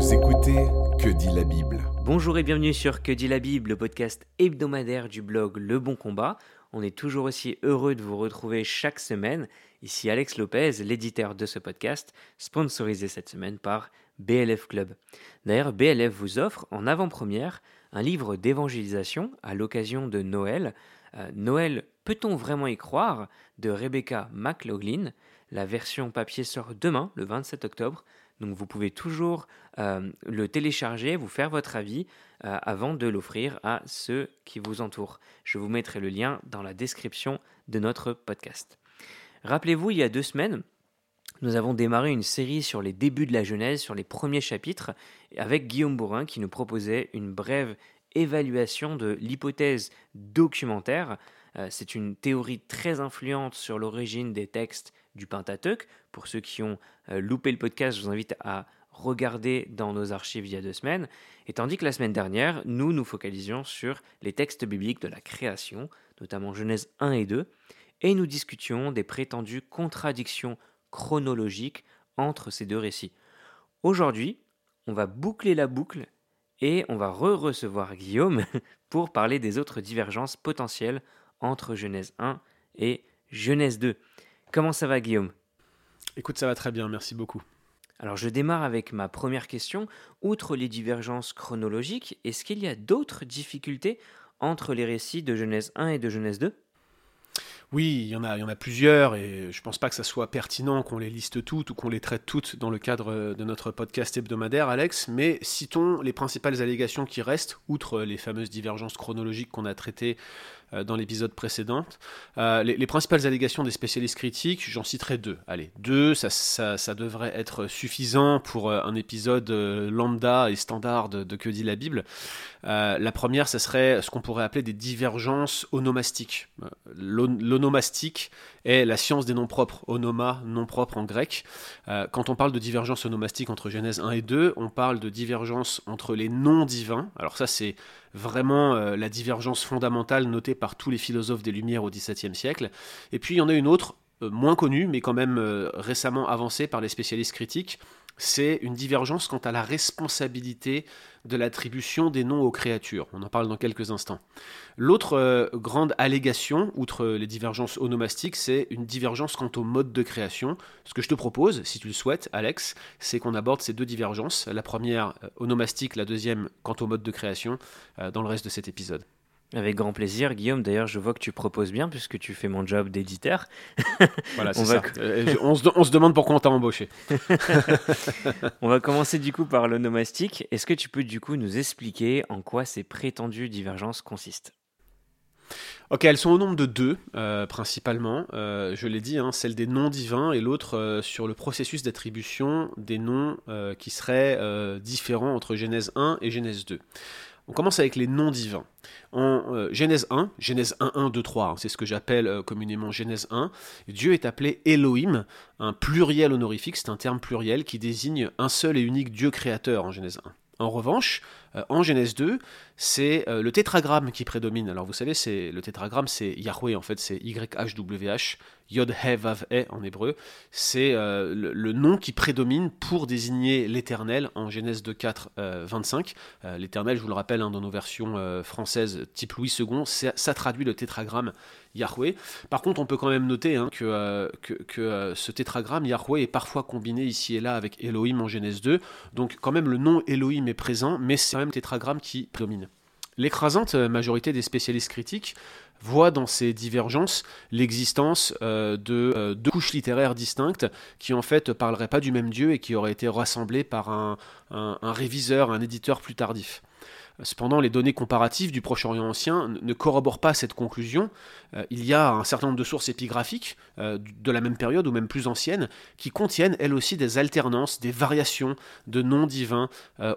Vous écoutez Que dit la Bible Bonjour et bienvenue sur Que dit la Bible, le podcast hebdomadaire du blog Le Bon Combat. On est toujours aussi heureux de vous retrouver chaque semaine. Ici Alex Lopez, l'éditeur de ce podcast, sponsorisé cette semaine par BLF Club. D'ailleurs, BLF vous offre en avant-première un livre d'évangélisation à l'occasion de Noël. Euh, Noël, peut-on vraiment y croire de Rebecca McLaughlin? La version papier sort demain, le 27 octobre. Donc vous pouvez toujours euh, le télécharger, vous faire votre avis euh, avant de l'offrir à ceux qui vous entourent. Je vous mettrai le lien dans la description de notre podcast. Rappelez-vous, il y a deux semaines, nous avons démarré une série sur les débuts de la Genèse, sur les premiers chapitres, avec Guillaume Bourrin qui nous proposait une brève évaluation de l'hypothèse documentaire. Euh, c'est une théorie très influente sur l'origine des textes du Pentateuque. Pour ceux qui ont euh, loupé le podcast, je vous invite à regarder dans nos archives il y a deux semaines. Et tandis que la semaine dernière, nous nous focalisions sur les textes bibliques de la création, notamment Genèse 1 et 2, et nous discutions des prétendues contradictions chronologiques entre ces deux récits. Aujourd'hui, on va boucler la boucle et on va re-recevoir Guillaume pour parler des autres divergences potentielles entre Genèse 1 et Genèse 2. Comment ça va Guillaume? Écoute, ça va très bien, merci beaucoup. Alors je démarre avec ma première question. Outre les divergences chronologiques, est-ce qu'il y a d'autres difficultés entre les récits de Genèse 1 et de Genèse 2 oui, il y, en a, il y en a plusieurs et je ne pense pas que ça soit pertinent qu'on les liste toutes ou qu'on les traite toutes dans le cadre de notre podcast hebdomadaire, Alex, mais citons les principales allégations qui restent, outre les fameuses divergences chronologiques qu'on a traitées dans l'épisode précédent. Euh, les, principales allégations des spécialistes critiques, j'en citerai deux. Allez, deux, ça, ça, devrait être suffisant pour euh, un épisode lambda et standard de, Que dit la Bible. la première, ce serait ce qu'on pourrait appeler des divergences onomastiques. L'onomastique est la science des noms propres, onoma, nom propre en grec. quand on parle de divergence onomastique entre Genèse 1 et 2, on parle de divergence entre les noms divins. Alors ça, c'est vraiment euh, la divergence fondamentale notée par tous les philosophes des Lumières au XVIIe siècle. Et puis il y en a une autre, euh, moins connue, mais quand même euh, récemment avancée par les spécialistes critiques, c'est une divergence quant à la responsabilité de l'attribution des noms aux créatures. On en parle dans quelques instants. L'autre euh, grande allégation, outre les divergences onomastiques, c'est une divergence quant au mode de création. Ce que je te propose, si tu le souhaites, Alex, c'est qu'on aborde ces deux divergences. La première euh, onomastique, la deuxième quant au mode de création, euh, dans le reste de cet épisode. Avec grand plaisir, Guillaume. D'ailleurs, je vois que tu proposes bien puisque tu fais mon job d'éditeur. Voilà, c'est ça. Euh, on, se, demande pourquoi on t'a embauché. on va commencer du coup par l'onomastique. Est-ce que tu peux du coup nous expliquer en quoi ces prétendues divergences consistent? Ok, elles sont au nombre de deux, euh, principalement. Euh, je l'ai dit, hein, celle des noms divins et l'autre sur le processus d'attribution des noms qui seraient différents entre Genèse 1 et Genèse 2. On commence avec les noms divins. En euh, Genèse 1, Genèse 1, 1, 2, 3, c'est ce que j'appelle euh, communément Genèse 1, Dieu est appelé Elohim, un pluriel honorifique, c'est un terme pluriel qui désigne un seul et unique Dieu créateur en Genèse 1. En revanche, en Genèse 2, c'est le tétragramme qui prédomine. Alors vous savez, c'est le tétragramme, c'est Yahweh, en fait, c'est YHWH, Yod He Vav E en hébreu, c'est euh, le, nom qui prédomine pour désigner l'Éternel en Genèse 2, 4, 25. L'Éternel, je vous le rappelle, hein, dans nos versions euh, françaises type Louis II, ça traduit le tétragramme Yahweh. Par contre, on peut quand même noter hein, que, euh, que, ce tétragramme Yahweh est parfois combiné ici et là avec Elohim en Genèse 2. Donc quand même le nom Elohim est présent, mais c'est même tétragramme qui prédomine. L'écrasante majorité des spécialistes critiques voit dans ces divergences l'existence euh, de euh, deux couches littéraires distinctes qui en fait parleraient pas du même Dieu et qui auraient été rassemblées par un, réviseur, un éditeur plus tardif. Cependant, les données comparatives du Proche-Orient ancien ne corroborent pas cette conclusion. Euh, il y a un certain nombre de sources épigraphiques de la même période ou même plus anciennes qui contiennent elles aussi des alternances, des variations de noms divins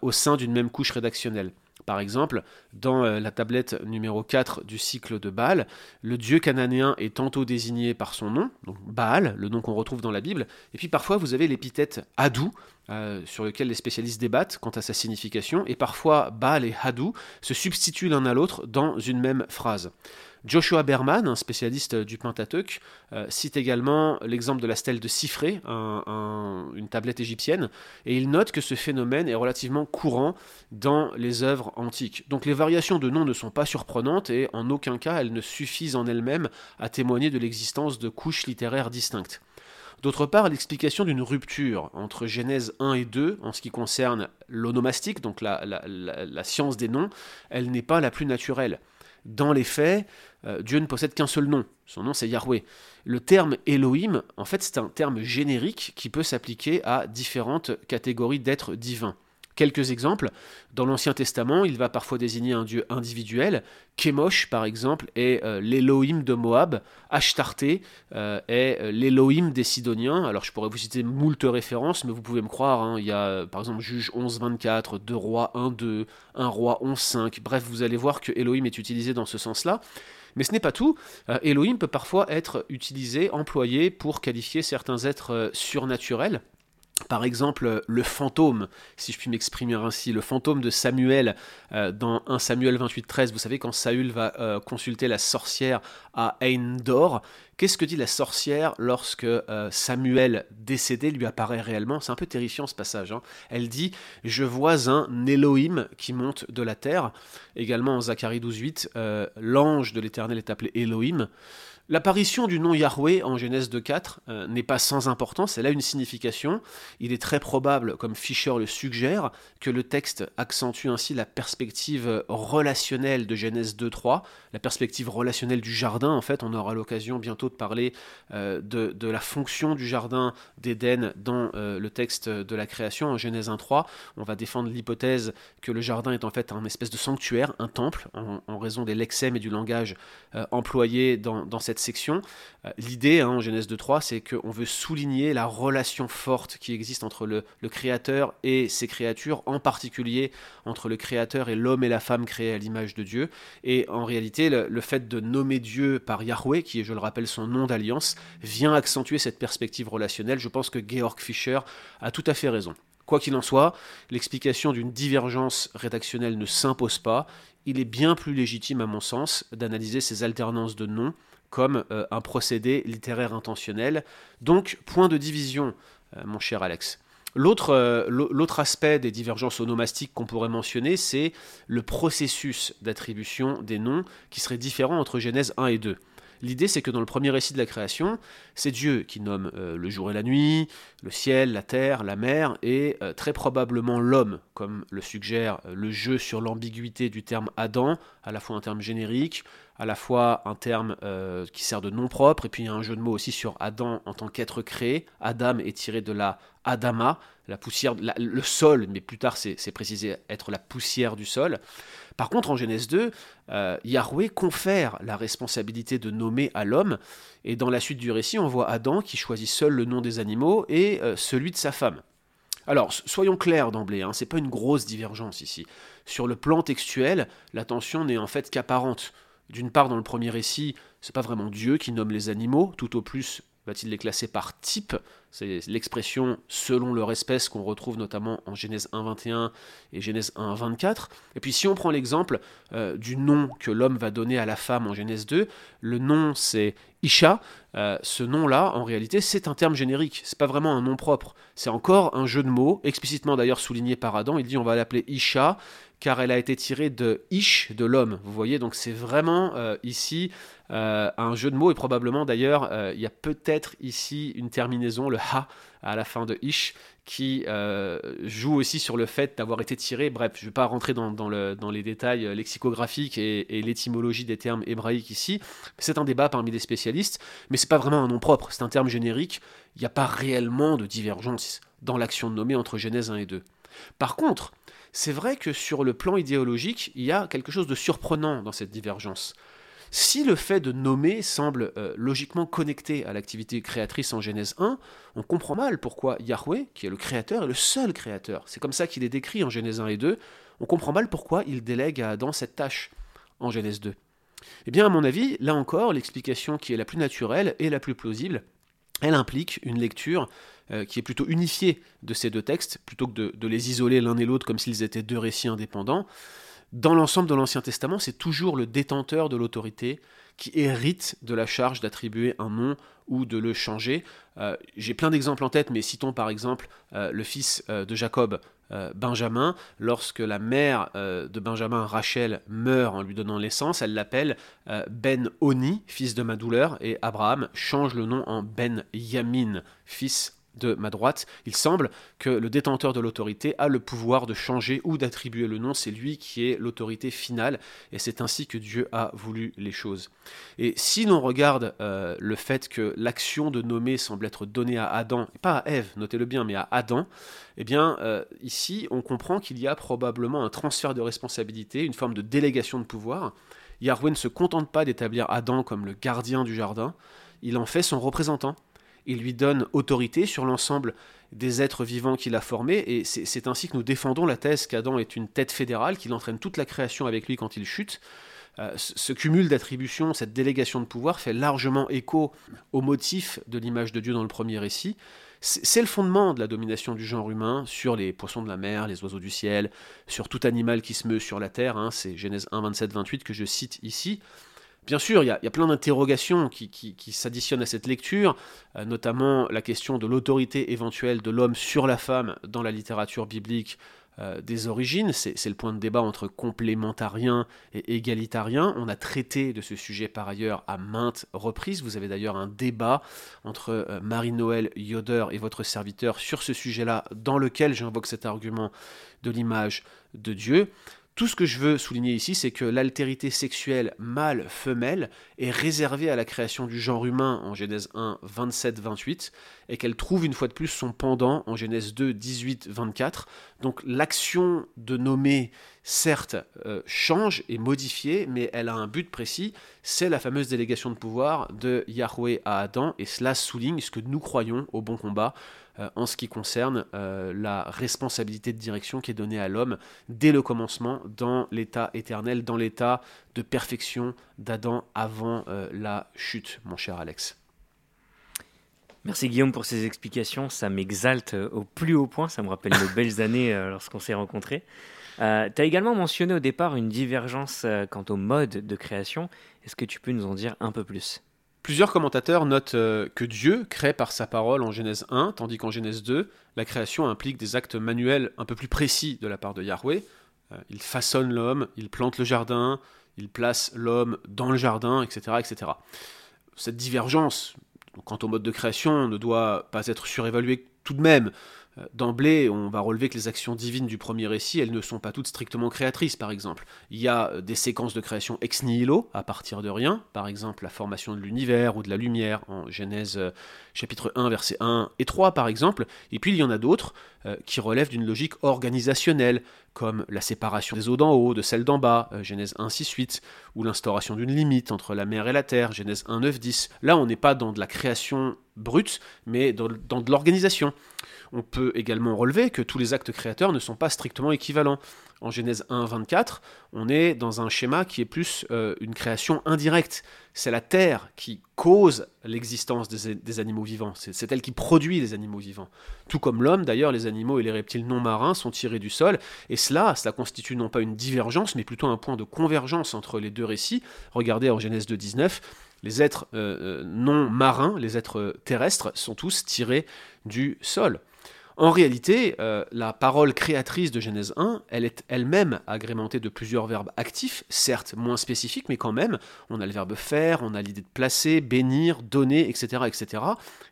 au sein d'une même couche rédactionnelle. Par exemple, dans euh, la tablette numéro 4 du cycle de Baal, le dieu cananéen est tantôt désigné par son nom, donc Baal, le nom qu'on retrouve dans la Bible, et puis parfois vous avez l'épithète Hadou, euh, sur lequel les spécialistes débattent quant à sa signification, et parfois Baal et Hadou se substituent l'un à l'autre dans une même phrase. Joshua Berman, un spécialiste du Pentateuque, euh, cite également l'exemple de la stèle de Sifré, une tablette égyptienne, et il note que ce phénomène est relativement courant dans les œuvres antiques. Donc les variations de noms ne sont pas surprenantes et en aucun cas elles ne suffisent en elles-mêmes à témoigner de l'existence de couches littéraires distinctes. D'autre part, l'explication d'une rupture entre Genèse 1 et 2 en ce qui concerne l'onomastique, donc la, science des noms, elle n'est pas la plus naturelle. Dans les faits, euh, Dieu ne possède qu'un seul nom, son nom c'est Yahweh. Le terme Elohim, en fait, c'est un terme générique qui peut s'appliquer à différentes catégories d'êtres divins. Quelques exemples. Dans l'Ancien Testament, il va parfois désigner un dieu individuel. Kemosh, par exemple, est euh, l'Elohim de Moab. Ashtarté euh, est euh, l'Elohim des Sidoniens. Alors, je pourrais vous citer moult références, mais vous pouvez me croire. Hein, il y a, par exemple, Juge 11, 24, 2 rois 1, 2, 1 roi 11, 5. Bref, vous allez voir que Elohim est utilisé dans ce sens-là. Mais ce n'est pas tout. Elohim peut parfois être utilisé, employé pour qualifier certains êtres surnaturels. Par exemple, le fantôme, si je puis m'exprimer ainsi, le fantôme de Samuel euh, dans 1 Samuel 28-13, vous savez, quand Saül va euh, consulter la sorcière à Eindor, qu'est-ce que dit la sorcière lorsque euh, Samuel décédé lui apparaît réellement? C'est un peu terrifiant ce passage. Hein. Elle dit Je vois un Elohim qui monte de la terre. Également en Zacharie 12-8, l'ange de l'Éternel est appelé Elohim. L'apparition du nom Yahweh en Genèse 2.4 euh, n'est pas sans importance, elle a une signification. Il est très probable, comme Fischer le suggère, que le texte accentue ainsi la perspective relationnelle de Genèse 2.3, la perspective relationnelle du jardin. En fait, on aura l'occasion bientôt de parler euh, de, la fonction du jardin d'Éden dans euh, le texte de la création en Genèse 1.3. On va défendre l'hypothèse que le jardin est en fait un espèce de sanctuaire, un temple, en, raison des lexèmes et du langage employés dans, dans cette section. Euh, l'idée hein, en Genèse 2.3, c'est qu'on veut souligner la relation forte qui existe entre le, Créateur et ses créatures, en particulier entre le Créateur et l'homme et la femme créés à l'image de Dieu. Et en réalité, le, fait de nommer Dieu par Yahweh, qui est, je le rappelle, son nom d'alliance, vient accentuer cette perspective relationnelle. Je pense que Georg Fischer a tout à fait raison. Quoi qu'il en soit, l'explication d'une divergence rédactionnelle ne s'impose pas. Il est bien plus légitime, à mon sens, d'analyser ces alternances de noms comme euh, un procédé littéraire intentionnel. Donc, point de division, euh, mon cher Alex. Euh, l'autre aspect des divergences onomastiques qu'on pourrait mentionner, c'est le processus d'attribution des noms qui serait différent entre Genèse 1 et 2. L'idée, c'est que dans le premier récit de la création, c'est Dieu qui nomme le jour et la nuit, le ciel, la terre, la mer, et très probablement l'homme, comme le suggère le jeu sur l'ambiguïté du terme Adam, à la fois un terme générique, à la fois un terme euh, qui sert de nom propre, et puis il y a un jeu de mots aussi sur Adam en tant qu'être créé. Adam est tiré de la Adama, la poussière, le sol, mais plus tard c'est précisé être la poussière du sol. Par contre, en Genèse 2, euh, Yahweh confère la responsabilité de nommer à l'homme, et dans la suite du récit, on voit Adam qui choisit seul le nom des animaux et euh, celui de sa femme. Alors, soyons clairs d'emblée, hein, c'est pas une grosse divergence ici. Sur le plan textuel, la tension n'est en fait qu'apparente. D'une part, dans le premier récit, c'est pas vraiment Dieu qui nomme les animaux, tout au plus va-t-il les classer par type? C'est l'expression selon leur espèce qu'on retrouve notamment en Genèse 1.21 et Genèse 1.24. Et puis si on prend l'exemple euh, du nom que l'homme va donner à la femme en Genèse 2, le nom c'est Isha. Euh, ce nom-là, en réalité, c'est un terme générique. C'est pas vraiment un nom propre. C'est encore un jeu de mots, explicitement d'ailleurs souligné par Adam. Il dit on va l'appeler Isha car elle a été tirée de Ish, de l'homme. Vous voyez, donc c'est vraiment euh, ici euh, un jeu de mots, et probablement d'ailleurs, euh, il y a peut-être ici une terminaison, le ha, à la fin de Ish, qui joue aussi sur le fait d'avoir été tiré. Bref, je ne vais pas rentrer dans, les détails lexicographiques et, et l'étymologie des termes hébraïques ici. C'est un débat parmi les spécialistes, mais c'est pas vraiment un nom propre, c'est un terme générique. Il n'y a pas réellement de divergence dans l'action de nommer entre Genèse 1 et 2. Par contre, c'est vrai que sur le plan idéologique, il y a quelque chose de surprenant dans cette divergence. Si le fait de nommer semble euh, logiquement connecté à l'activité créatrice en Genèse 1, on comprend mal pourquoi Yahweh, qui est le créateur, est le seul créateur. C'est comme ça qu'il est décrit en Genèse 1 et 2. On comprend mal pourquoi il délègue à Adam cette tâche en Genèse 2. Eh bien, à mon avis, là encore, l'explication qui est la plus naturelle et la plus plausible, elle implique une lecture euh, qui est plutôt unifiée de ces deux textes, plutôt que de, les isoler l'un et l'autre comme s'ils étaient deux récits indépendants. Dans l'ensemble de l'Ancien Testament, c'est toujours le détenteur de l'autorité qui hérite de la charge d'attribuer un nom ou de le changer. Euh, j'ai plein d'exemples en tête, mais citons par exemple euh, le fils de Jacob, Benjamin. Lorsque la mère de Benjamin, Rachel, meurt en lui donnant naissance, elle l'appelle Ben Oni, fils de ma douleur, et Abraham change le nom en Ben Yamin, fils de ma droite, il semble que le détenteur de l'autorité a le pouvoir de changer ou d'attribuer le nom, c'est lui qui est l'autorité finale, et c'est ainsi que Dieu a voulu les choses. Et si l'on regarde euh, le fait que l'action de nommer semble être donnée à Adam, pas à Ève, notez-le bien, mais à Adam, eh bien euh, ici on comprend qu'il y a probablement un transfert de responsabilité, une forme de délégation de pouvoir. Yahweh ne se contente pas d'établir Adam comme le gardien du jardin, il en fait son représentant il lui donne autorité sur l'ensemble des êtres vivants qu'il a formés, et c'est ainsi que nous défendons la thèse qu'Adam est une tête fédérale, qu'il entraîne toute la création avec lui quand il chute. Euh, ce cumul d'attributions, cette délégation de pouvoir fait largement écho au motif de l'image de Dieu dans le premier récit. C'est le fondement de la domination du genre humain sur les poissons de la mer, les oiseaux du ciel, sur tout animal qui se meut sur la terre. Hein. c'est Genèse 1, 27, 28 que je cite ici. Bien sûr, il y, a, plein d'interrogations qui, s'additionnent à cette lecture, euh, notamment la question de l'autorité éventuelle de l'homme sur la femme dans la littérature biblique euh, des origines. C'est le point de débat entre complémentarien et égalitarien. On a traité de ce sujet par ailleurs à maintes reprises. Vous avez d'ailleurs un débat entre euh, Marie-Noël Yoder et votre serviteur sur ce sujet-là, dans lequel j'invoque cet argument de l'image de Dieu. Tout ce que je veux souligner ici, c'est que l'altérité sexuelle mâle-femelle est réservée à la création du genre humain en Genèse 1, 27-28, et qu'elle trouve une fois de plus son pendant en Genèse 2, 18-24. Donc l'action de nommer, certes, euh, change et modifie, mais elle a un but précis, c'est la fameuse délégation de pouvoir de Yahweh à Adam, et cela souligne ce que nous croyons au bon combat euh, en ce qui concerne euh, la responsabilité de direction qui est donnée à l'homme dès le commencement dans l'état éternel, dans l'état de perfection d'Adam avant la chute, mon cher Alex. Merci Guillaume pour ces explications, ça m'exalte au plus haut point, ça me rappelle nos belles années lorsqu'on s'est rencontrés. tu as également mentionné au départ une divergence quant au mode de création, est-ce que tu peux nous en dire un peu plus? Plusieurs commentateurs notent euh, que Dieu crée par sa parole en Genèse 1, tandis qu'en Genèse 2, la création implique des actes manuels un peu plus précis de la part de Yahweh. Euh, il façonne l'homme, il plante le jardin, il place l'homme dans le jardin, etc., etc. Cette divergence quant au mode de création ne doit pas être surévaluée tout de même. Euh, d'emblée, on va relever que les actions divines du premier récit, elles ne sont pas toutes strictement créatrices, par exemple. Il y a euh, des séquences de création ex nihilo, à partir de rien, par exemple la formation de l'univers ou de la lumière, en Genèse euh, chapitre 1, versets 1 et 3, par exemple. Et puis il y en a d'autres qui relèvent d'une logique organisationnelle, comme la séparation des eaux d'en haut de celles d'en bas, Genèse 1, 6, 8, ou l'instauration d'une limite entre la mer et la terre, Genèse 1, 9, 10. Là, on n'est pas dans de la création brute, mais dans de l'organisation. On peut également relever que tous les actes créateurs ne sont pas strictement équivalents. En Genèse 1, 24, on est dans un schéma qui est plus euh, une création indirecte. C'est la terre qui cause l'existence des, animaux vivants. C'est elle qui produit les animaux vivants. Tout comme l'homme, d'ailleurs, les animaux et les reptiles non marins sont tirés du sol. Et cela, cela constitue non pas une divergence, mais plutôt un point de convergence entre les deux récits. Regardez en Genèse 2, 19 les êtres euh, euh, non marins, les êtres terrestres, sont tous tirés du sol. En réalité, euh, la parole créatrice de Genèse 1, elle est elle-même agrémentée de plusieurs verbes actifs, certes moins spécifiques, mais quand même. On a le verbe faire, on a l'idée de placer, bénir, donner, etc. etc.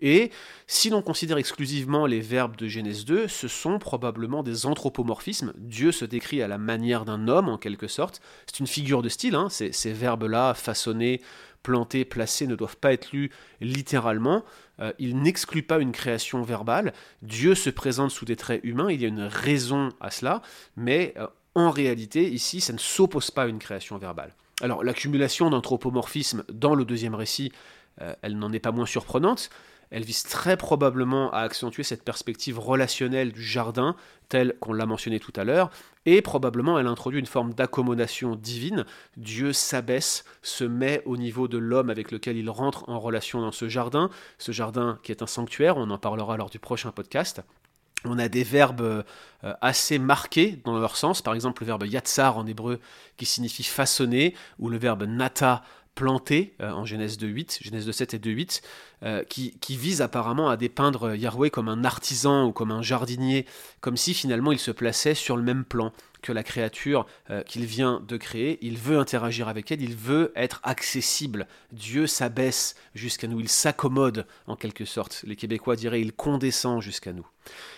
Et si l'on considère exclusivement les verbes de Genèse 2, ce sont probablement des anthropomorphismes. Dieu se décrit à la manière d'un homme, en quelque sorte. C'est une figure de style, hein. ces, ces verbes-là, façonnés, plantés, placés, ne doivent pas être lus littéralement. Euh, il n'exclut pas une création verbale. Dieu se présente sous des traits humains, il y a une raison à cela, mais euh, en réalité, ici, ça ne s'oppose pas à une création verbale. Alors, l'accumulation d'anthropomorphisme dans le deuxième récit, euh, elle n'en est pas moins surprenante. Elle vise très probablement à accentuer cette perspective relationnelle du jardin, telle qu'on l'a mentionné tout à l'heure, et probablement elle introduit une forme d'accommodation divine. Dieu s'abaisse, se met au niveau de l'homme avec lequel il rentre en relation dans ce jardin, ce jardin qui est un sanctuaire, on en parlera lors du prochain podcast. On a des verbes assez marqués dans leur sens, par exemple le verbe yatsar en hébreu qui signifie façonner, ou le verbe nata planté euh, en Genèse 2.8, Genèse 2.7 et 2.8, euh, qui, qui vise apparemment à dépeindre Yahweh comme un artisan ou comme un jardinier, comme si finalement il se plaçait sur le même plan que la créature euh, qu'il vient de créer. Il veut interagir avec elle, il veut être accessible. Dieu s'abaisse jusqu'à nous, il s'accommode en quelque sorte. Les Québécois diraient il condescend jusqu'à nous.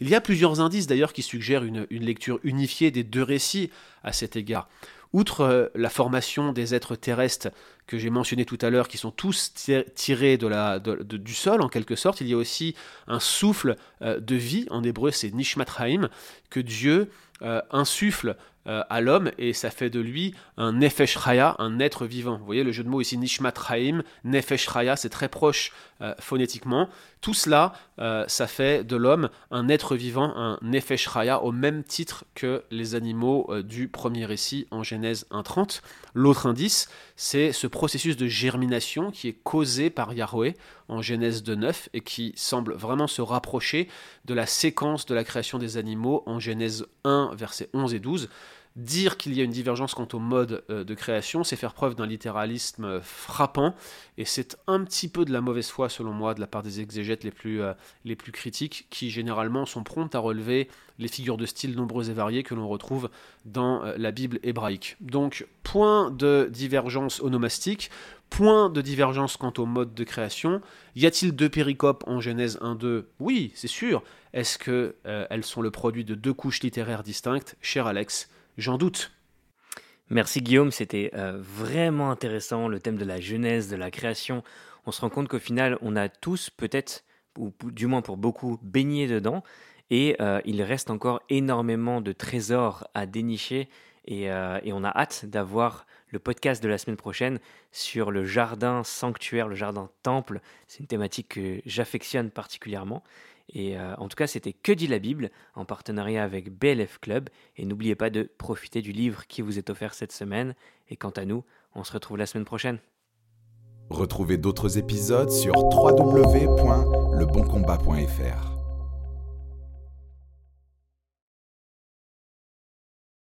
Il y a plusieurs indices d'ailleurs qui suggèrent une, une lecture unifiée des deux récits à cet égard. Outre la formation des êtres terrestres que j'ai mentionné tout à l'heure, qui sont tous tirés du sol en quelque sorte, il y a aussi un souffle euh, de vie, en hébreu c'est Nishmatraim, que Dieu euh, insuffle euh, à l'homme et ça fait de lui un Nefesh Raya, un être vivant. Vous voyez le jeu de mots ici, Nishmat Raim, Nefesh Raya, c'est très proche euh, phonétiquement. Tout cela, euh, ça fait de l'homme un être vivant, un Nefesh Raya, au même titre que les animaux du premier récit en Genèse 1.30. L'autre indice, c'est ce processus de germination qui est causé par Yahweh en Genèse 2.9 et qui semble vraiment se rapprocher de la séquence de la création des animaux en Genèse 1, versets 11 et 12. Dire qu'il y a une divergence quant au mode euh, de création, c'est faire preuve d'un littéralisme euh, frappant, et c'est un petit peu de la mauvaise foi, selon moi, de la part des exégètes les plus, euh, les plus critiques, qui généralement sont promptes à relever les figures de style nombreuses et variées que l'on retrouve dans la Bible hébraïque. Donc, point de divergence onomastique, point de divergence quant au mode de création. Y a-t-il deux péricopes en Genèse 1-2 Oui, c'est sûr. Est-ce qu'elles sont le produit de deux couches littéraires distinctes? Cher Alex, J'en doute. Merci Guillaume, c'était euh, vraiment intéressant, le thème de la genèse, de la création. On se rend compte qu'au final, on a tous peut-être, ou du moins pour beaucoup, baigné dedans, et euh, il reste encore énormément de trésors à dénicher, euh, et on a hâte d'avoir le podcast de la semaine prochaine sur le jardin sanctuaire, le jardin temple. C'est une thématique que j'affectionne particulièrement. Et euh, en tout cas, c'était Que dit la Bible en partenariat avec BLF Club. Et n'oubliez pas de profiter du livre qui vous est offert cette semaine. Et quant à nous, on se retrouve la semaine prochaine. Retrouvez d'autres épisodes sur www.leboncombat.fr.